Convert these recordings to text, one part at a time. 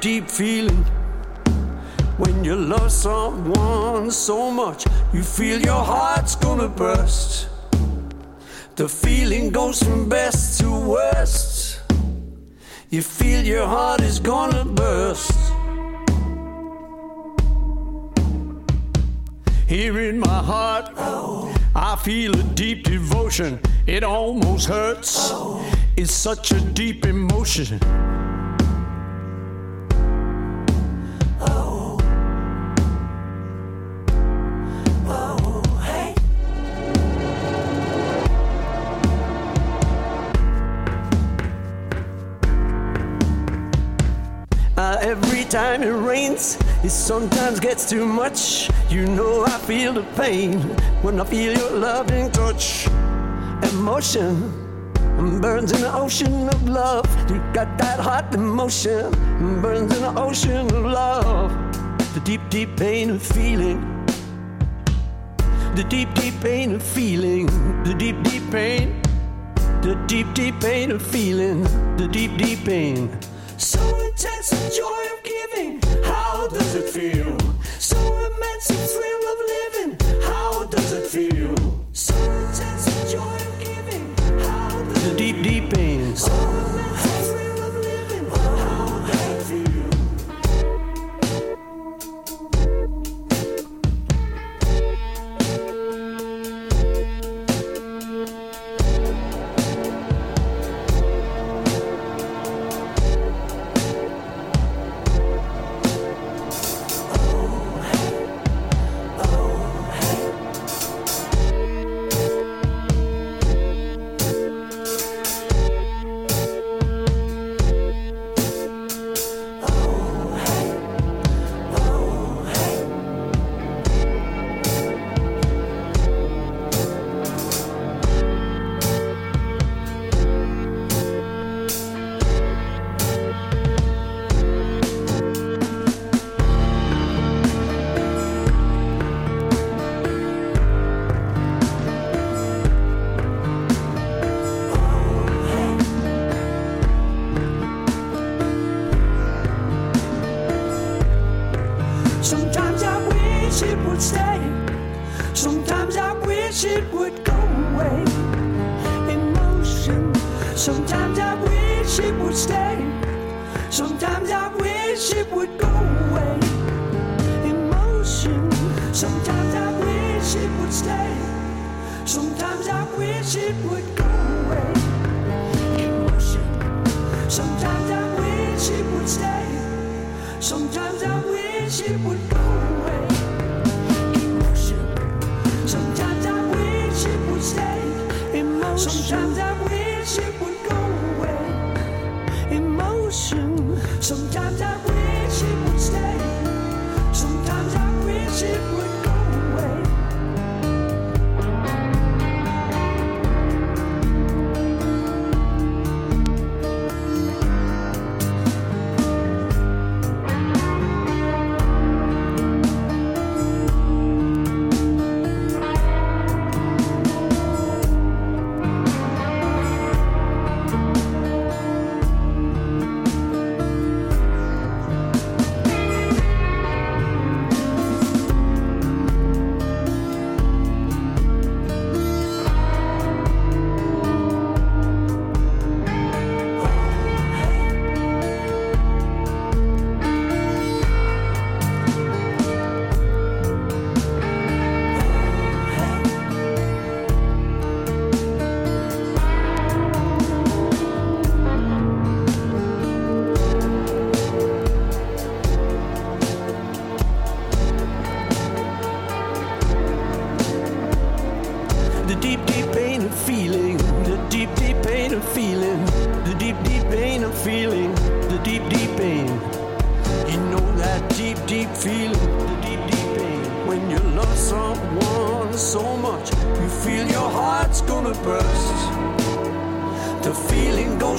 Deep, feeling when you love someone so much, you feel your heart's gonna burst. The feeling goes from best to worst. You feel your heart is gonna burst. Here in my heart, I feel a deep devotion. It almost hurts. It's such a deep emotion. Time it rains, it sometimes gets too much. You know I feel the pain when I feel your loving touch. Emotion burns in the ocean of love. You got that hot emotion burns in the ocean of love. The deep, deep pain of feeling. The deep, deep pain of feeling. The deep, deep pain. The deep, deep pain of feeling. The deep, deep pain. So intense the joy of giving. How does it feel? So immense the thrill Sometimes I wish it would stay. Sometimes I wish it would go away. Emotion. Sometimes I wish it would stay. Sometimes I wish it would go away. Emotion. Sometimes I wish it would stay. Emotion. Sometimes I wish it would go away. Emotion. Sometimes I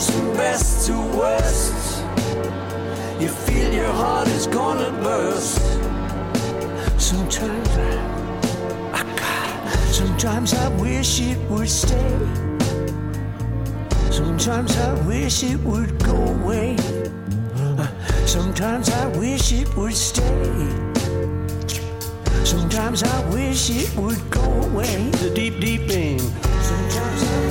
goes from best to worst. You feel your heart is gonna burst. Sometimes I, I sometimes I wish it would stay. Sometimes I wish it would go away. Sometimes I wish it would stay. Sometimes I wish it would go away. The deep, deep pain. Sometimes I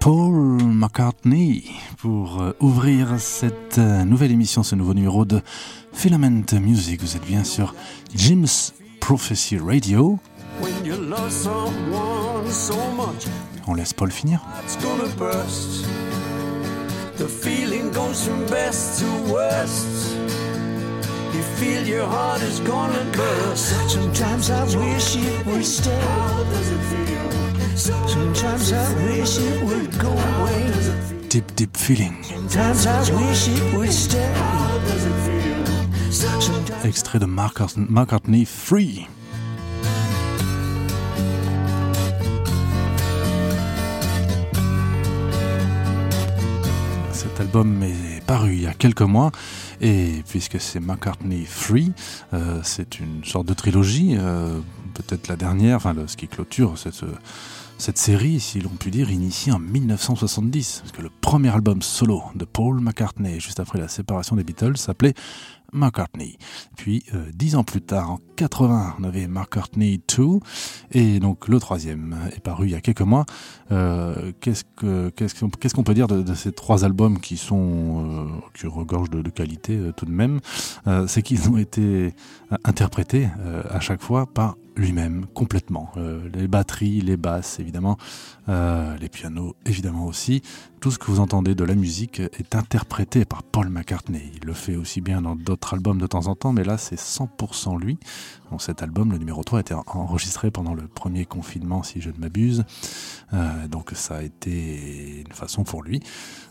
Paul McCartney pour euh, ouvrir cette euh, nouvelle émission, ce nouveau numéro de Filament Music. Vous êtes bien sur Jim's Prophecy Radio. When you love someone so much, On laisse Paul finir. The feeling goes from best to worst. You feel your heart is gonna burst. Sometimes I wish it would stay. How does it feel? Sometimes I wish it would go away. Deep, deep feeling. Sometimes I wish it would stay. How does it feel? Sometimes Extrait de McCartney Free. Album est paru il y a quelques mois. Et puisque c'est McCartney Free, euh, c'est une sorte de trilogie, euh, peut-être la dernière, enfin ce qui clôture cette, cette série, si l'on peut dire, initiée en 1970, parce que le premier album solo de Paul McCartney, juste après la séparation des Beatles, s'appelait McCartney. Puis, euh, dix ans plus tard, en 80, on avait McCartney 2, et donc le troisième est paru il y a quelques mois. Euh, qu'est-ce que qu'est-ce qu'on peut dire de, ces trois albums qui sont euh, qui regorgent de, de qualité tout de même? C'est qu'ils ont été interprétés à chaque fois par lui-même complètement. Euh, les batteries, les basses évidemment, euh, les pianos évidemment aussi. Tout ce que vous entendez de la musique est interprété par Paul McCartney. Il le fait aussi bien dans d'autres albums de temps en temps, mais là c'est 100% lui. Cet album, le numéro 3, a été en- enregistré pendant le premier confinement, si je ne m'abuse. Euh, donc ça a été une façon pour lui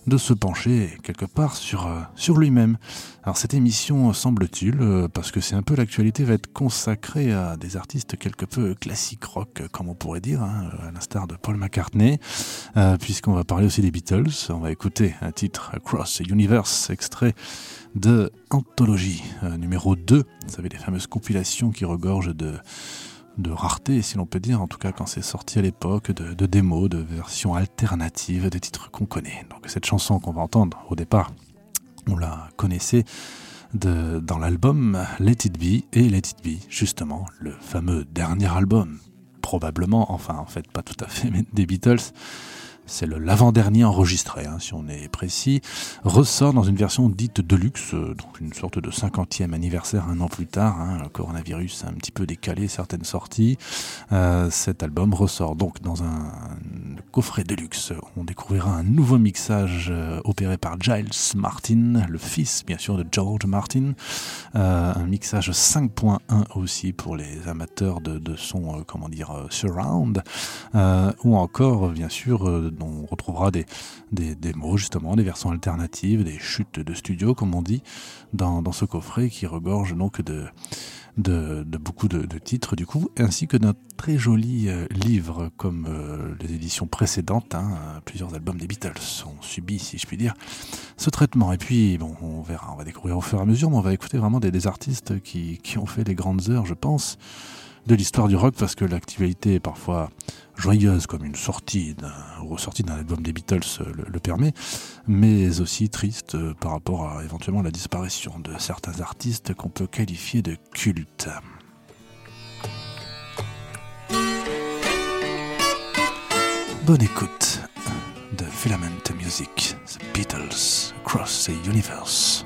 de se pencher quelque part sur, sur lui-même. Alors cette émission, semble-t-il, parce que c'est un peu l'actualité, va être consacrée à des artistes quelque peu classiques rock, comme on pourrait dire, hein, à l'instar de Paul McCartney, euh, puisqu'on va parler aussi des Beatles. On va écouter un titre Across the Universe, extrait de Anthologie euh, numéro 2. Vous savez, les fameuses compilations qui regorgent de de rareté, si l'on peut dire, en tout cas quand c'est sorti à l'époque, de, de démos, de versions alternatives, des titres qu'on connaît. Donc cette chanson qu'on va entendre au départ, on la connaissait dans l'album Let It Be et Let It Be, justement, le fameux dernier album, probablement, enfin en fait pas tout à fait, mais des Beatles, c'est l'avant-dernier enregistré, hein, si on est précis, ressort dans une version dite de luxe, euh, donc une sorte de cinquantième anniversaire un an plus tard. Hein, le coronavirus a un petit peu décalé certaines sorties. Euh, cet album ressort donc dans un coffret de luxe. On découvrira un nouveau mixage euh, opéré par Giles Martin, le fils bien sûr de George Martin. Un mixage 5.1 aussi pour les amateurs de, son, comment dire, surround. Ou encore, bien sûr, euh, on retrouvera des, mots justement, des versions alternatives, des chutes de studio, comme on dit, dans, ce coffret qui regorge donc de, de, beaucoup de, titres du coup, ainsi que d'un très joli euh, livre comme euh, les éditions précédentes. hein, plusieurs albums des Beatles ont subi, si je puis dire, ce traitement. Et puis, bon, on verra, on va découvrir au fur et à mesure, mais on va écouter vraiment des, artistes qui, ont fait les grandes heures, je pense, de l'histoire du rock, parce que l'actualité est parfois joyeuse, comme une sortie d'un, ressortie d'un album des Beatles euh, le, permet, mais aussi triste euh, par rapport à éventuellement la disparition de certains artistes qu'on peut qualifier de cultes. Bonne écoute de Filament Music, The Beatles Across the Universe.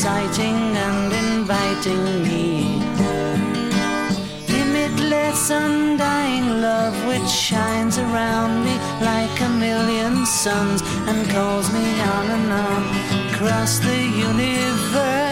Inciting and inviting me. Limitless, undying love which shines around me like a million suns and calls me on and on across the universe.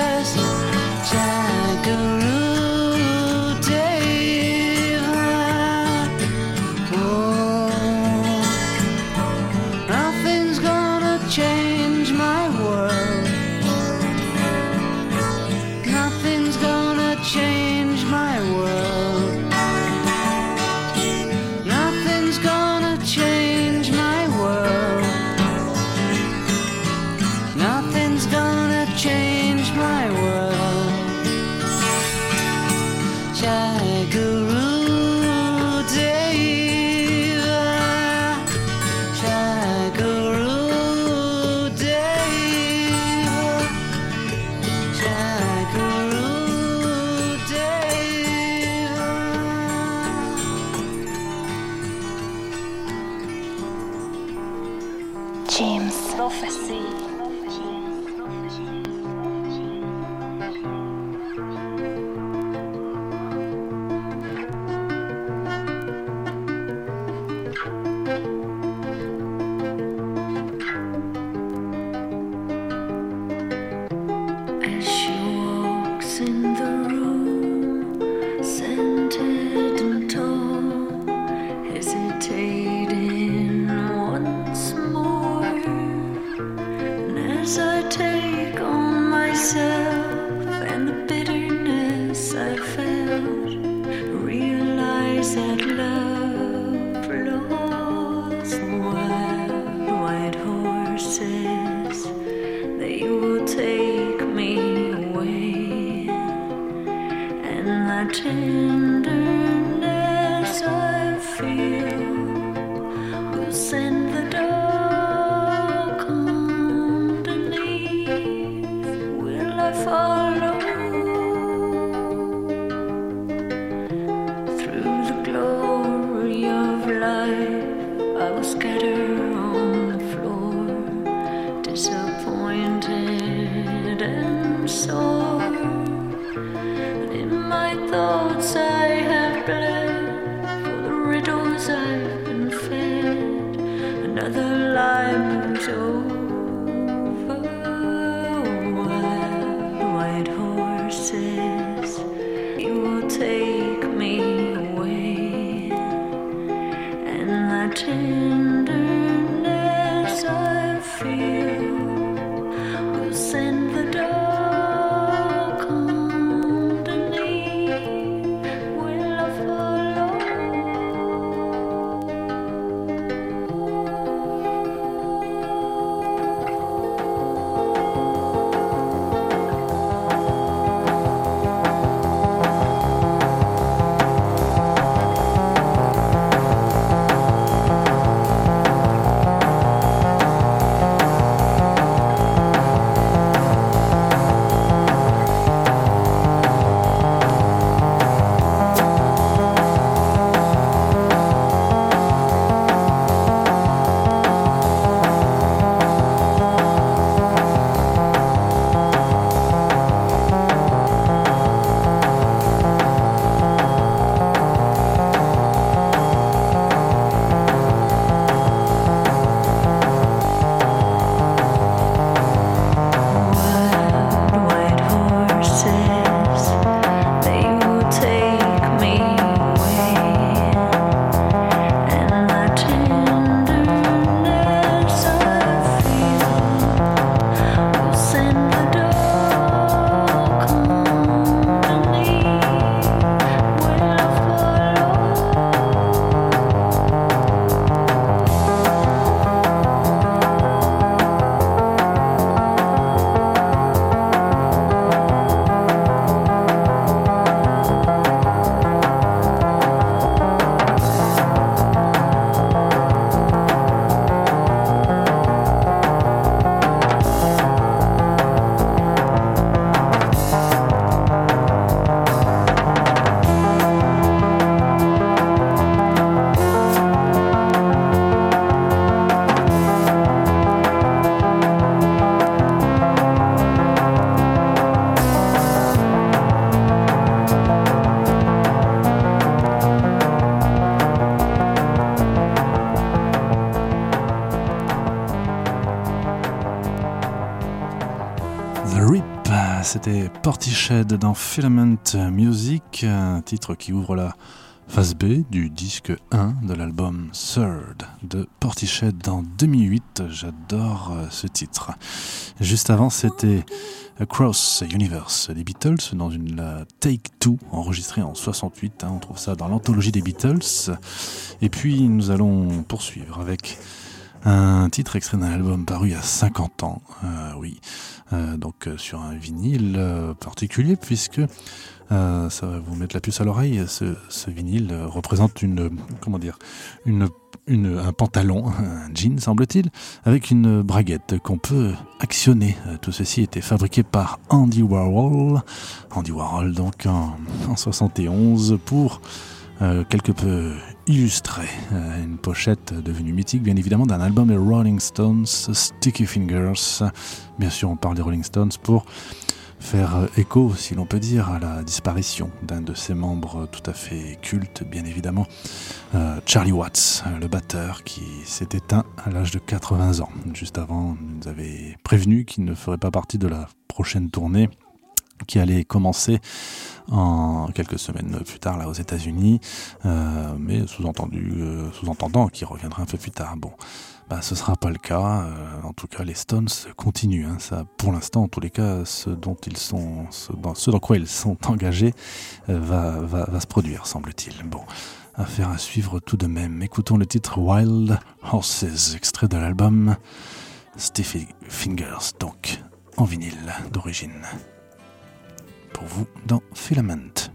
C'était Portiched dans Filament Music, un titre qui ouvre la phase B du disque 1 de l'album Third de Portiched en 2008. J'adore euh, ce titre. Juste avant, c'était Across Universe des Beatles dans une Take Two enregistrée en 68. hein, on trouve ça dans l'anthologie des Beatles. Et puis nous allons poursuivre avec un titre extrait d'un album paru il y a 50 ans. Euh, oui. Euh, donc euh, sur un vinyle particulier puisque ça va vous mettre la puce à l'oreille. Ce, vinyle représente une comment dire une, un pantalon, un jean semble-t-il, avec une braguette qu'on peut actionner. Tout ceci était fabriqué par Andy Warhol, Andy Warhol donc en, en 71 pour quelque peu illustré, euh, une pochette devenue mythique bien évidemment d'un album des Rolling Stones, Sticky Fingers. Bien sûr, on parle des Rolling Stones pour faire écho, si l'on peut dire, à la disparition d'un de ses membres tout à fait culte, bien évidemment, euh, Charlie Watts, le batteur qui s'est éteint à l'âge de 80 ans. Juste avant, nous avait prévenu qu'il ne ferait pas partie de la prochaine tournée qui allait commencer en quelques semaines plus tard là aux États-Unis, euh, mais sous-entendu, euh, sous-entendant qu'il reviendra un peu plus tard. Bon, bah, ce sera pas le cas. euh, en tout cas, les Stones continuent. hein, ça, pour l'instant, en tous les cas, ce dont ils sont, ce dans, quoi ils sont engagés, va, va, va se produire, semble-t-il. Bon. Affaire à suivre tout de même. Écoutons le titre Wild Horses, extrait de l'album Stiffy Fingers, donc en vinyle d'origine pour vous dans Filament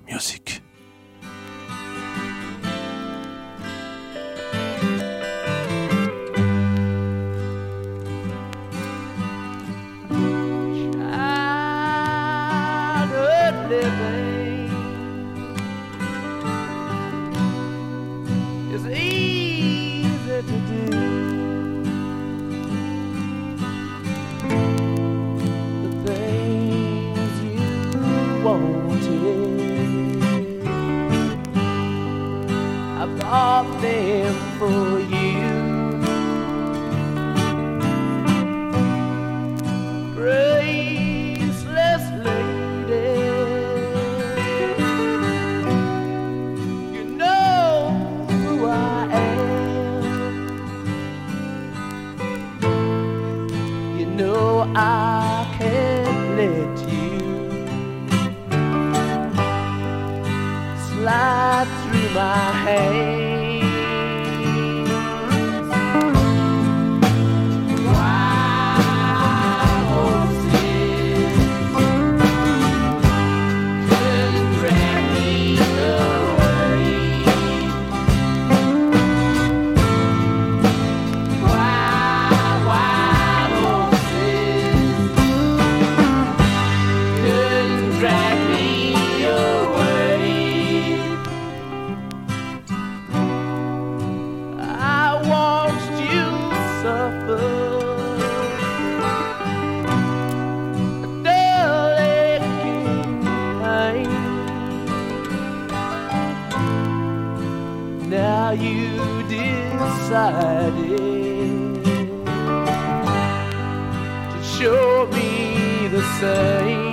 Now you decided to show me the same.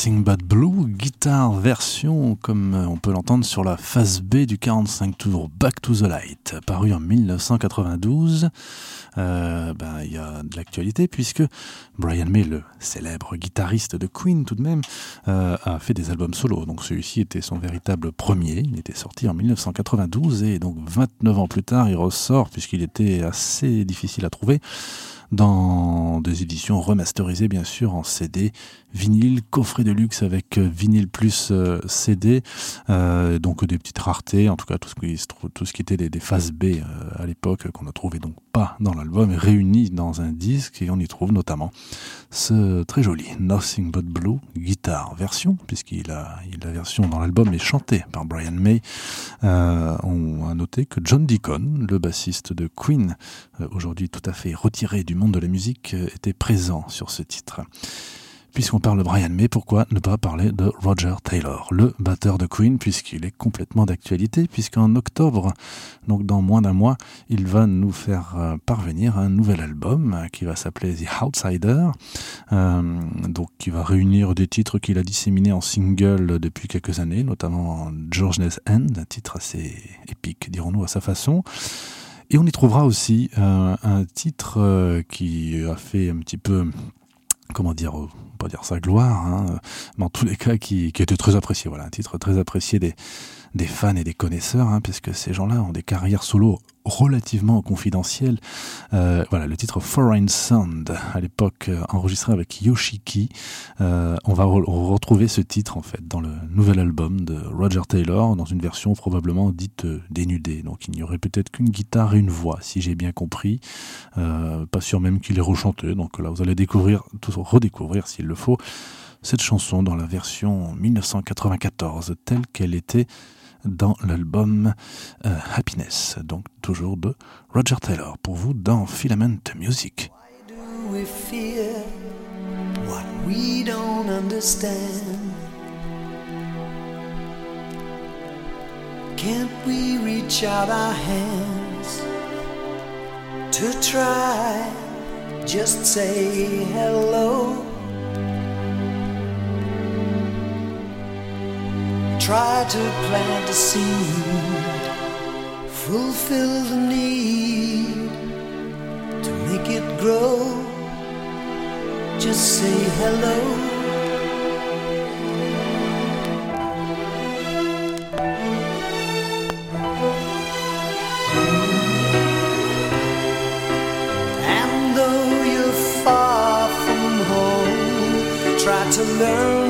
Nothing But Blue, guitare version comme on peut l'entendre sur la phase B du 45 tours Back to the Light, paru en 1992. Euh, ben, il y a de l'actualité puisque Brian May, le célèbre guitariste de Queen tout de même, euh, a fait des albums solo. Donc celui-ci était son véritable premier. Il était sorti en 1992 et donc 29 ans plus tard, il ressort puisqu'il était assez difficile à trouver dans des éditions remasterisées bien sûr en CD, vinyle, coffret de luxe avec euh, vinyle plus euh, CD, euh, donc des petites raretés, en tout cas tout ce qui, était des, des phases B à l'époque qu'on ne trouvait donc pas dans l'album, réunis dans un disque et on y trouve notamment ce très joli Nothing But Blue guitare version, puisqu'il a, la version dans l'album est chantée par Brian May. On a noté que John Deacon, le bassiste de Queen, aujourd'hui tout à fait retiré du monde de la musique, euh, était présent sur ce titre. Puisqu'on parle de Brian May, pourquoi ne pas parler de Roger Taylor, le batteur de Queen, puisqu'il est complètement d'actualité, puisqu'en octobre, donc dans moins d'un mois, il va nous faire euh, parvenir un nouvel album euh, qui va s'appeler The Outsider, donc qui va réunir des titres qu'il a disséminés en single depuis quelques années, notamment George's End, un titre assez épique, dirons-nous à sa façon. Et on y trouvera aussi euh, un titre euh, qui a fait un petit peu comment dire, euh, pas dire sa gloire, hein, mais en tous les cas qui, qui était très apprécié. Voilà, un titre très apprécié des, des fans et des connaisseurs, hein, puisque ces gens-là ont des carrières solo relativement confidentielles. Euh, voilà, le titre Foreign Sound, à l'époque euh, enregistré avec Yoshiki. Euh, on va re retrouver ce titre en fait dans le nouvel album de Roger Taylor, dans une version probablement dite dénudée. Donc il n'y aurait peut-être qu'une guitare et une voix, si j'ai bien compris. Pas sûr même qu'il est rechanté. Donc là, vous allez découvrir, tout, redécouvrir s'il le faut, cette chanson dans la version 1994 telle qu'elle était dans l'album euh, Happiness, donc toujours de Roger Taylor, pour vous dans Filament Music. do we fear what we don't understand? Can't we reach out our hands to try? Just say hello. Try to plant a seed, fulfill the need to make it grow. Just say hello. And though you're far from home, try to learn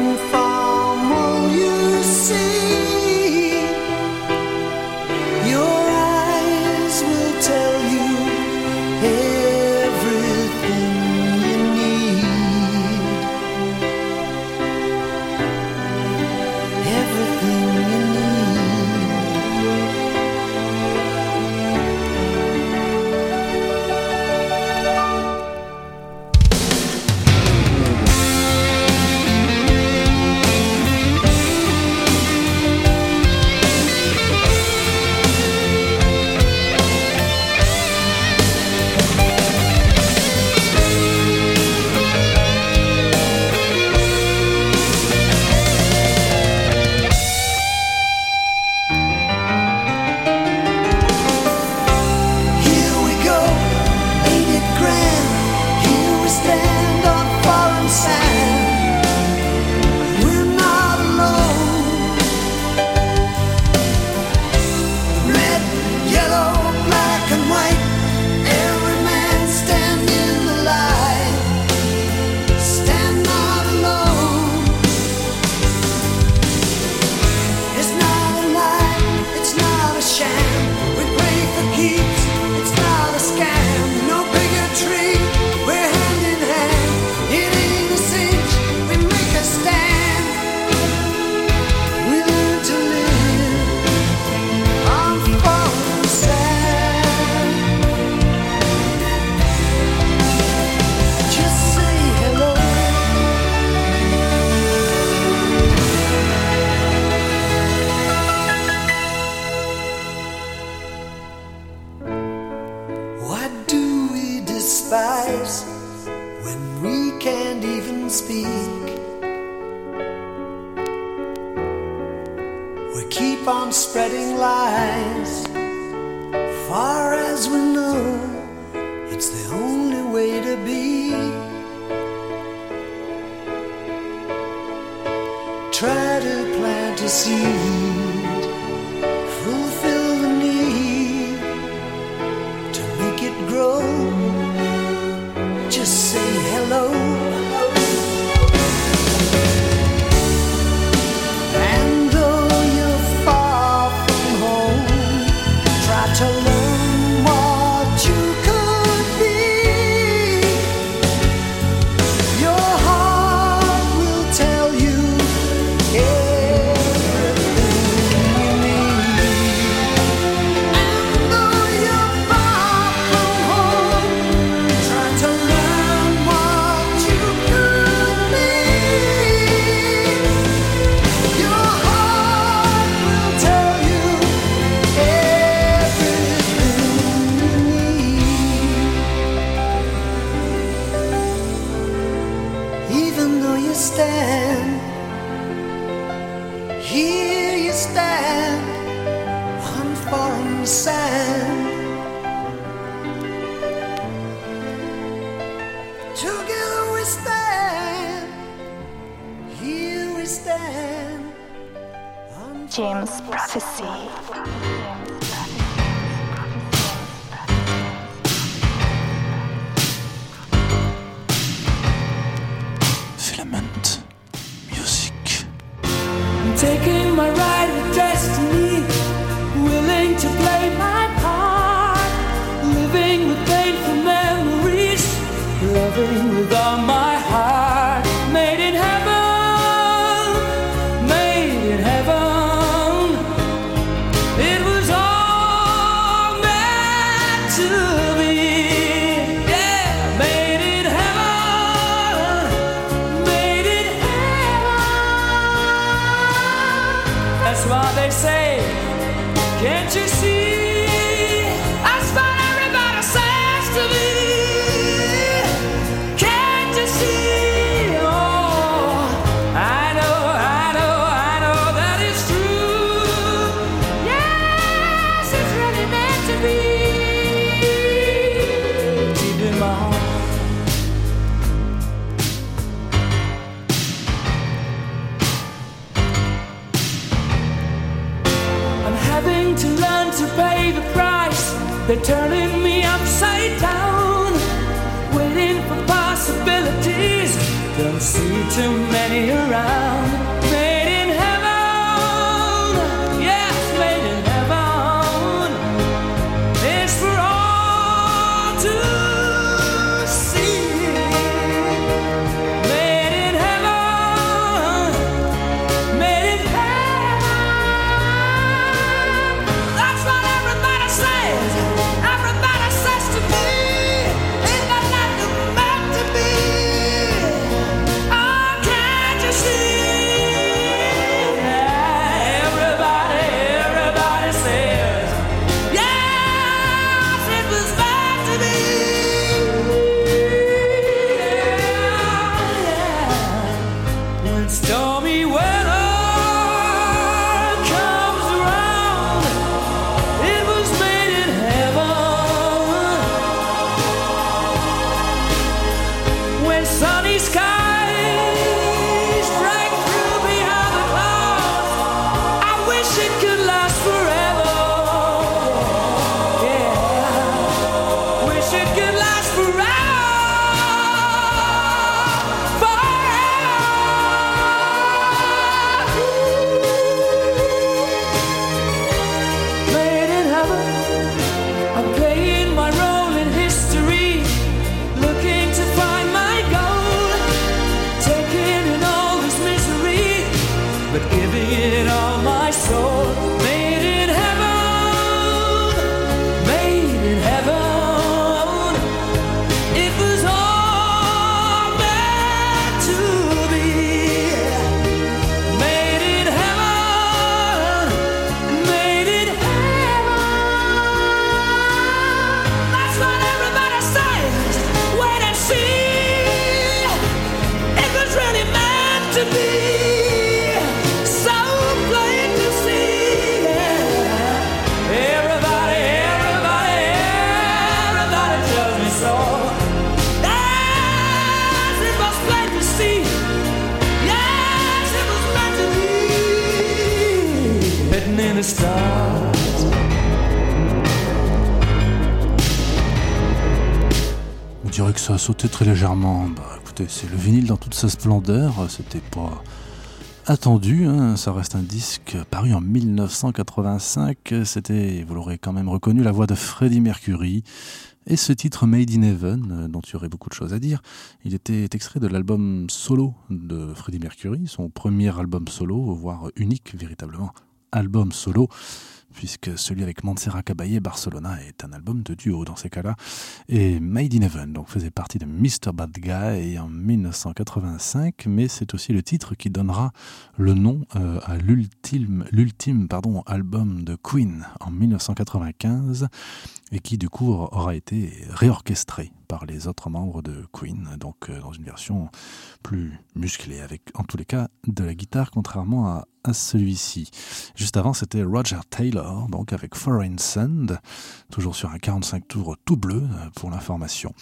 They're turning me upside down, waiting for possibilities. Don't see too many around. On dirait que ça a sauté très légèrement. Bah écoutez, c'est le vinyle dans toute sa splendeur. C'était pas attendu. hein. Ça reste un disque paru en 1985. C'était, vous l'aurez quand même reconnu, la voix de Freddie Mercury. Et ce titre Made in Heaven, euh, dont il y beaucoup de choses à dire, il était extrait de l'album solo de Freddie Mercury, son premier album solo, voire unique véritablement album solo, puisque celui avec Montserrat Caballé Barcelona est un album de duo dans ces cas-là. Et Made in Heaven donc, faisait partie de Mr. Bad Guy en 1985, mais c'est aussi le titre qui donnera le nom euh, à l'ultime, album de Queen en 1995 et qui du coup aura été réorchestré par les autres membres de Queen, donc euh, dans une version plus musclée, avec en tous les cas de la guitare, contrairement à, à celui-ci. Juste avant, c'était Roger Taylor, donc avec Foreign Sand, toujours sur un 45 tours tout bleu euh, pour l'information.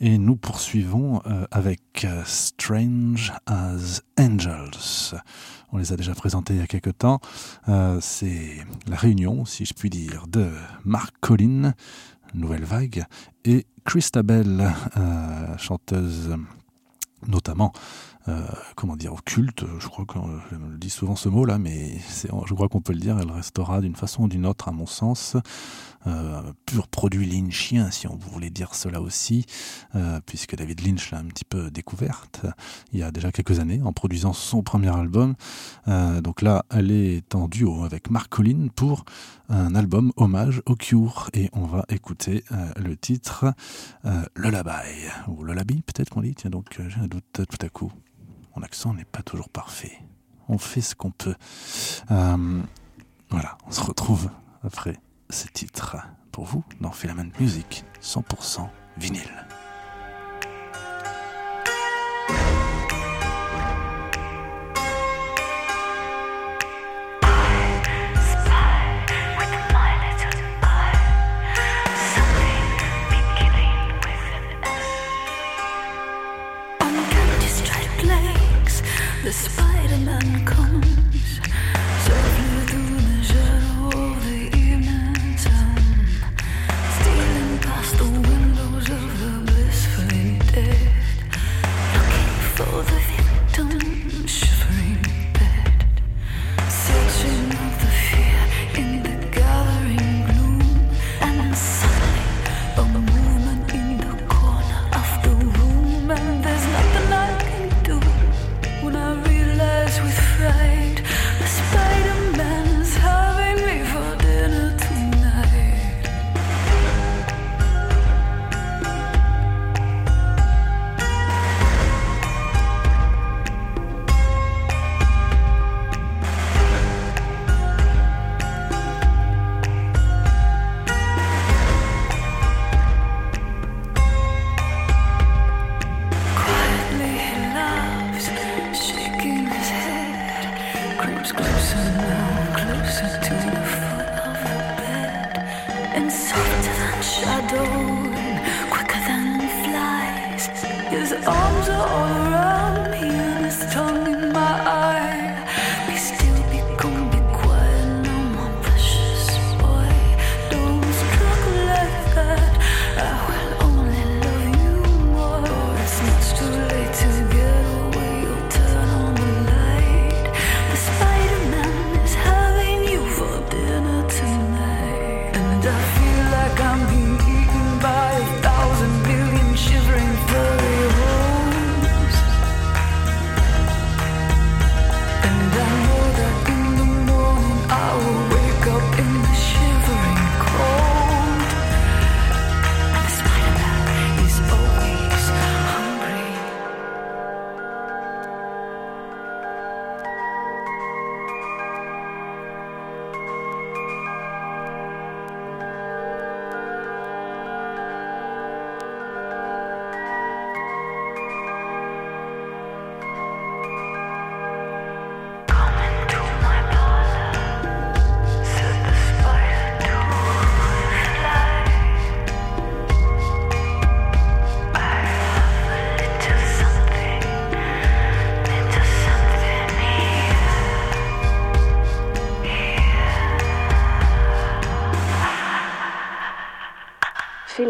Et nous poursuivons euh, avec Strange as Angels. On les a déjà présentés il y a quelque temps. C'est la réunion, si je puis dire, de Mark Collin, Nouvelle Vague, et Christabel, euh, chanteuse notamment, euh, comment dire, occulte, je crois qu'on je le dis souvent ce mot-là, mais je crois qu'on peut le dire, elle restera d'une façon ou d'une autre, à mon sens, pur produit lynchien, si on voulait dire cela aussi, euh, puisque David Lynch l'a un petit peu découverte il y a déjà quelques années, en produisant son premier album. Euh, donc là, elle est en duo avec Mark Collin pour un album hommage au Cure, et on va écouter euh, le titre euh, Lullaby, ou Lullaby peut-être qu'on dit, tiens donc euh, j'ai un doute tout à coup. Mon accent n'est pas toujours parfait. On fait ce qu'on peut. Euh, voilà, on se retrouve après ces titres pour vous dans Filament Music 100% vinyle.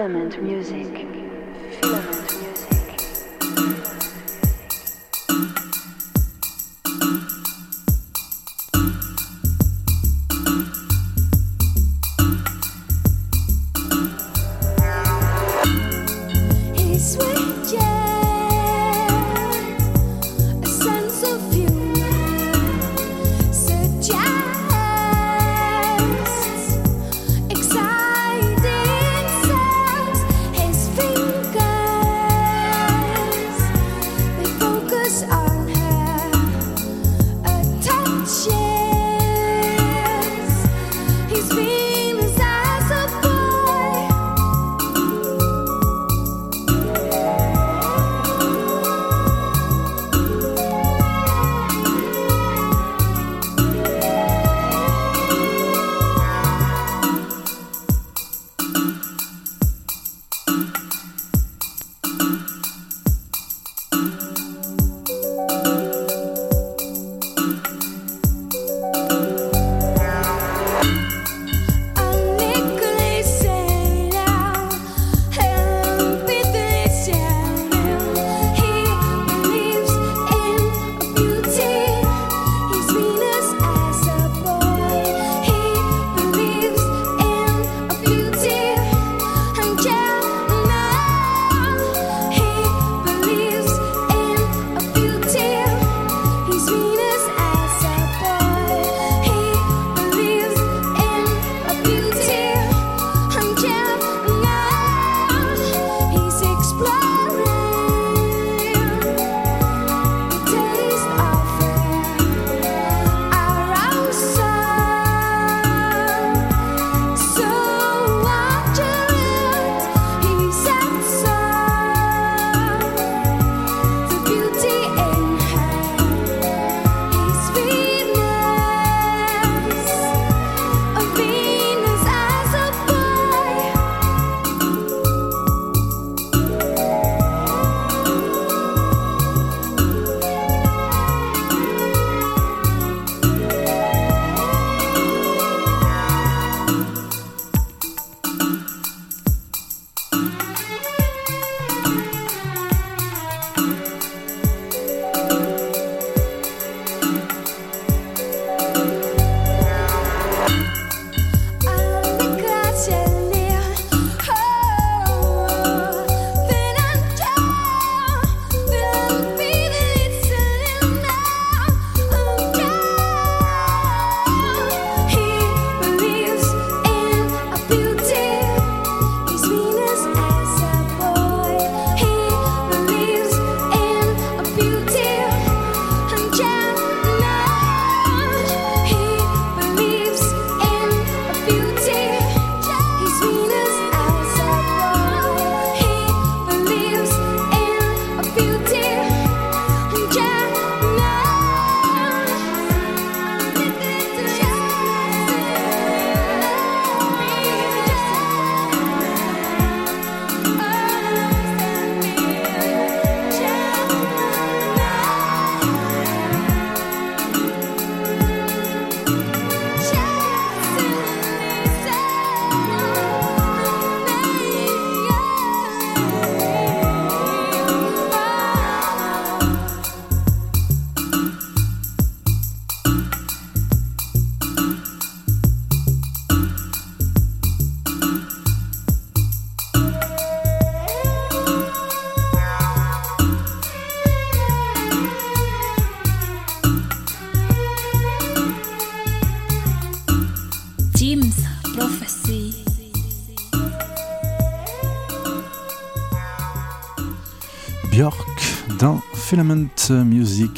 Filament music.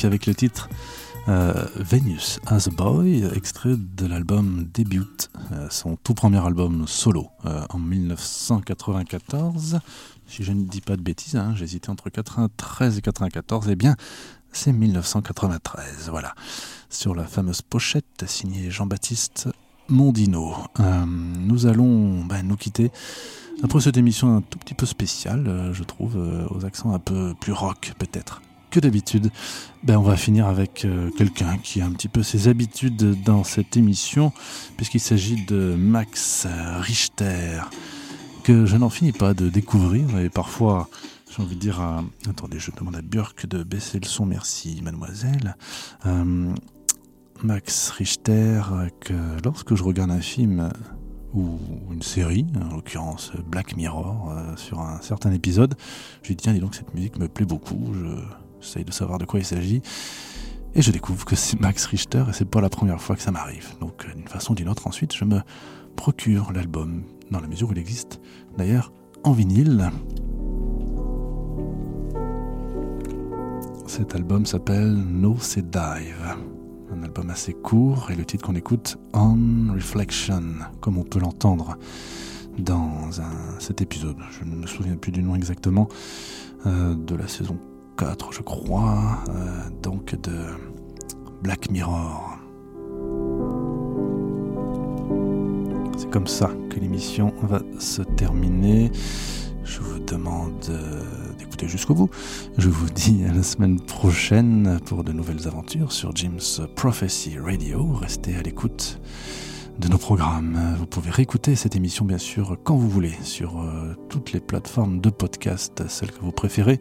Avec le titre euh, Venus as a Boy, extrait de l'album Debut, euh, son tout premier album solo euh, en 1994. Si je ne dis pas de bêtises, hein, j'hésitais entre 93 et 94, eh bien c'est 1993, voilà. Sur la fameuse pochette signée Jean-Baptiste Mondino. Nous allons ben, nous quitter après cette émission un tout petit peu spéciale, je trouve, aux accents un peu plus rock peut-être que d'habitude. Ben, on va finir avec euh, quelqu'un qui a un petit peu ses habitudes dans cette émission, puisqu'il s'agit de Max Richter, que je n'en finis pas de découvrir et parfois j'ai envie de dire à... Attendez, je demande à Björk de baisser le son, merci mademoiselle. Euh, Max Richter, que lorsque je regarde un film ou une série, en l'occurrence Black Mirror, euh, sur un certain épisode, je lui dis tiens dis donc cette musique me plaît beaucoup, j'essaye de savoir de quoi il s'agit. Et je découvre que c'est Max Richter et c'est pas la première fois que ça m'arrive. Donc euh, d'une façon ou d'une autre ensuite je me procure l'album dans la mesure où il existe d'ailleurs en vinyle. Cet album s'appelle No C'est Dive, un album assez court et le titre qu'on écoute On Reflection, comme on peut l'entendre dans cet épisode. Je ne me souviens plus du nom exactement euh, de la saison 4, je crois, euh, donc de Black Mirror. C'est comme ça que l'émission va se terminer. Je vous demande euh, d'écouter jusqu'au bout. Je vous dis à la semaine prochaine pour de nouvelles aventures sur Jim's Prophecy Radio. Restez à l'écoute de nos programmes. Vous pouvez réécouter cette émission bien sûr quand vous voulez sur euh, toutes les plateformes de podcast, celles que vous préférez.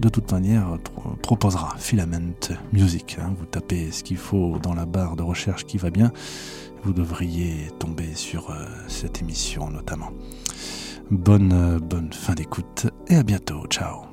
De toute manière, pro- proposera Filament Music. hein. Vous tapez ce qu'il faut dans la barre de recherche qui va bien. Vous devriez tomber sur euh, cette émission notamment. Bonne, euh, bonne fin d'écoute et à bientôt. Ciao.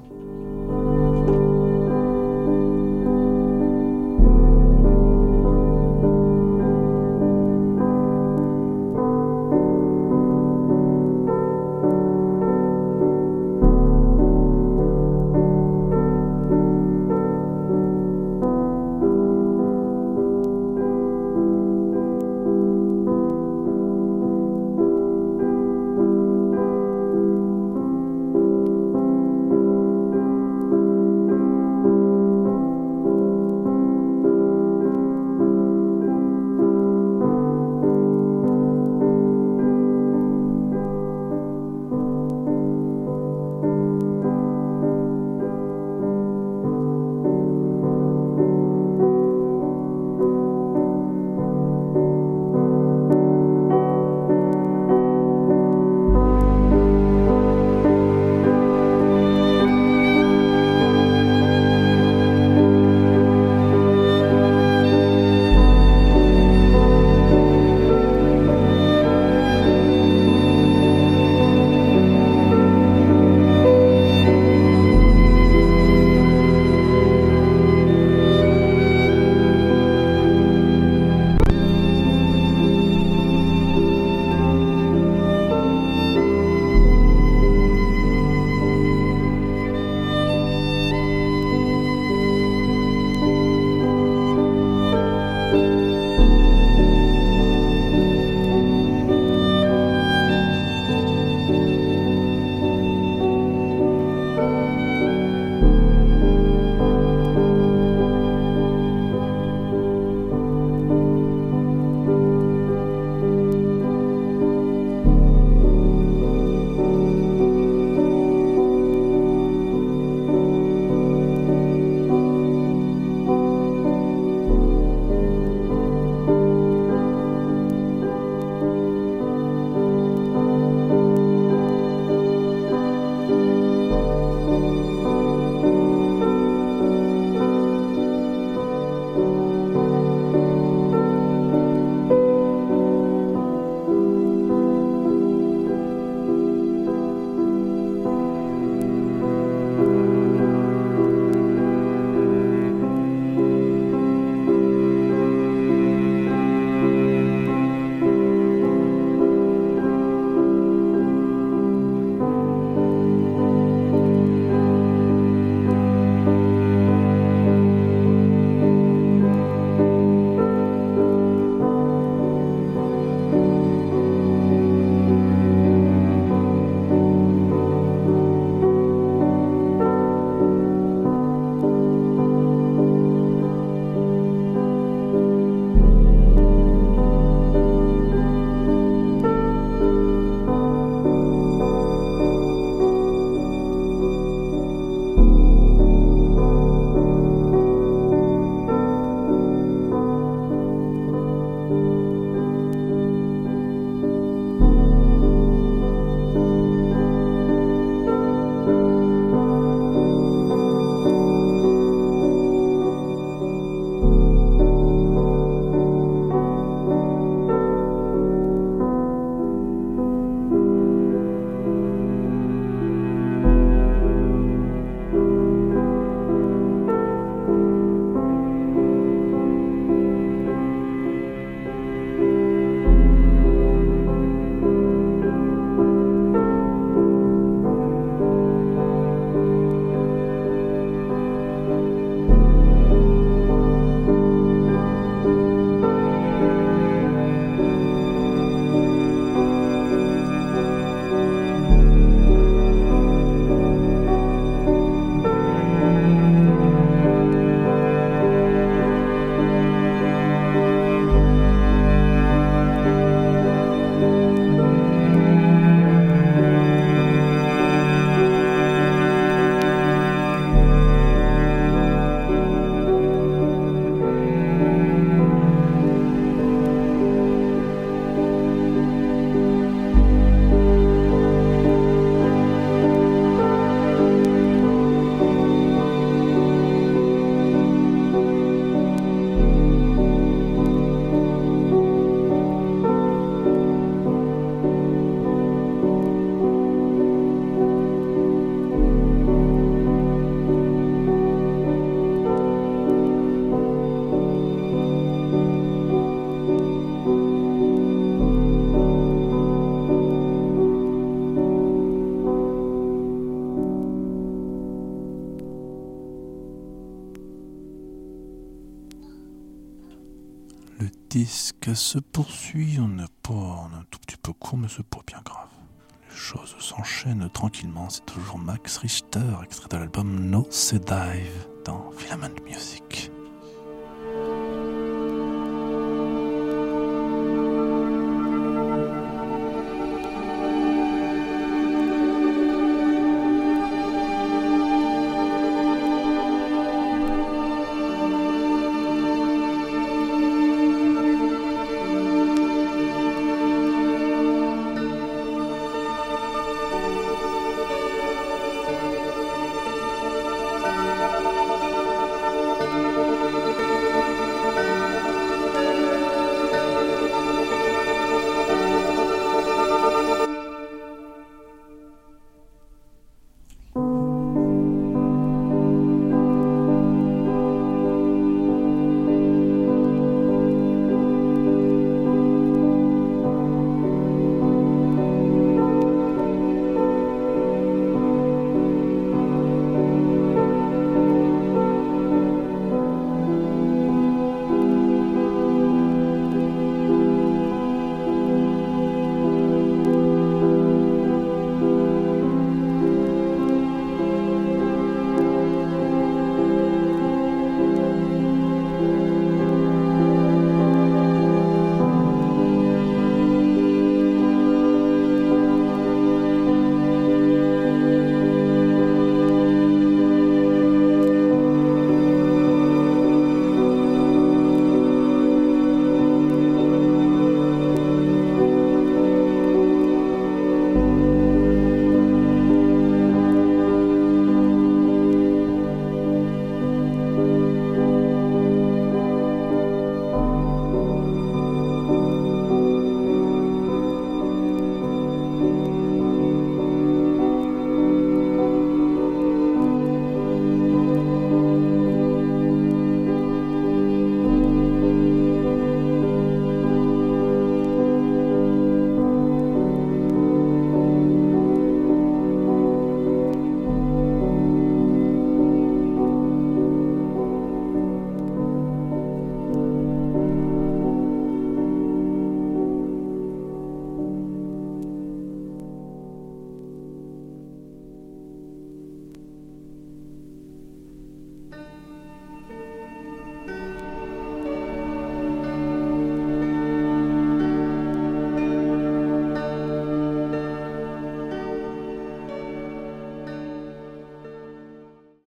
Se poursuit, on n'est pas on est un tout petit peu court, mais c'est pas bien grave. Les choses s'enchaînent tranquillement, c'est toujours Max Richter, extrait de l'album No Sedive dans Filament Music.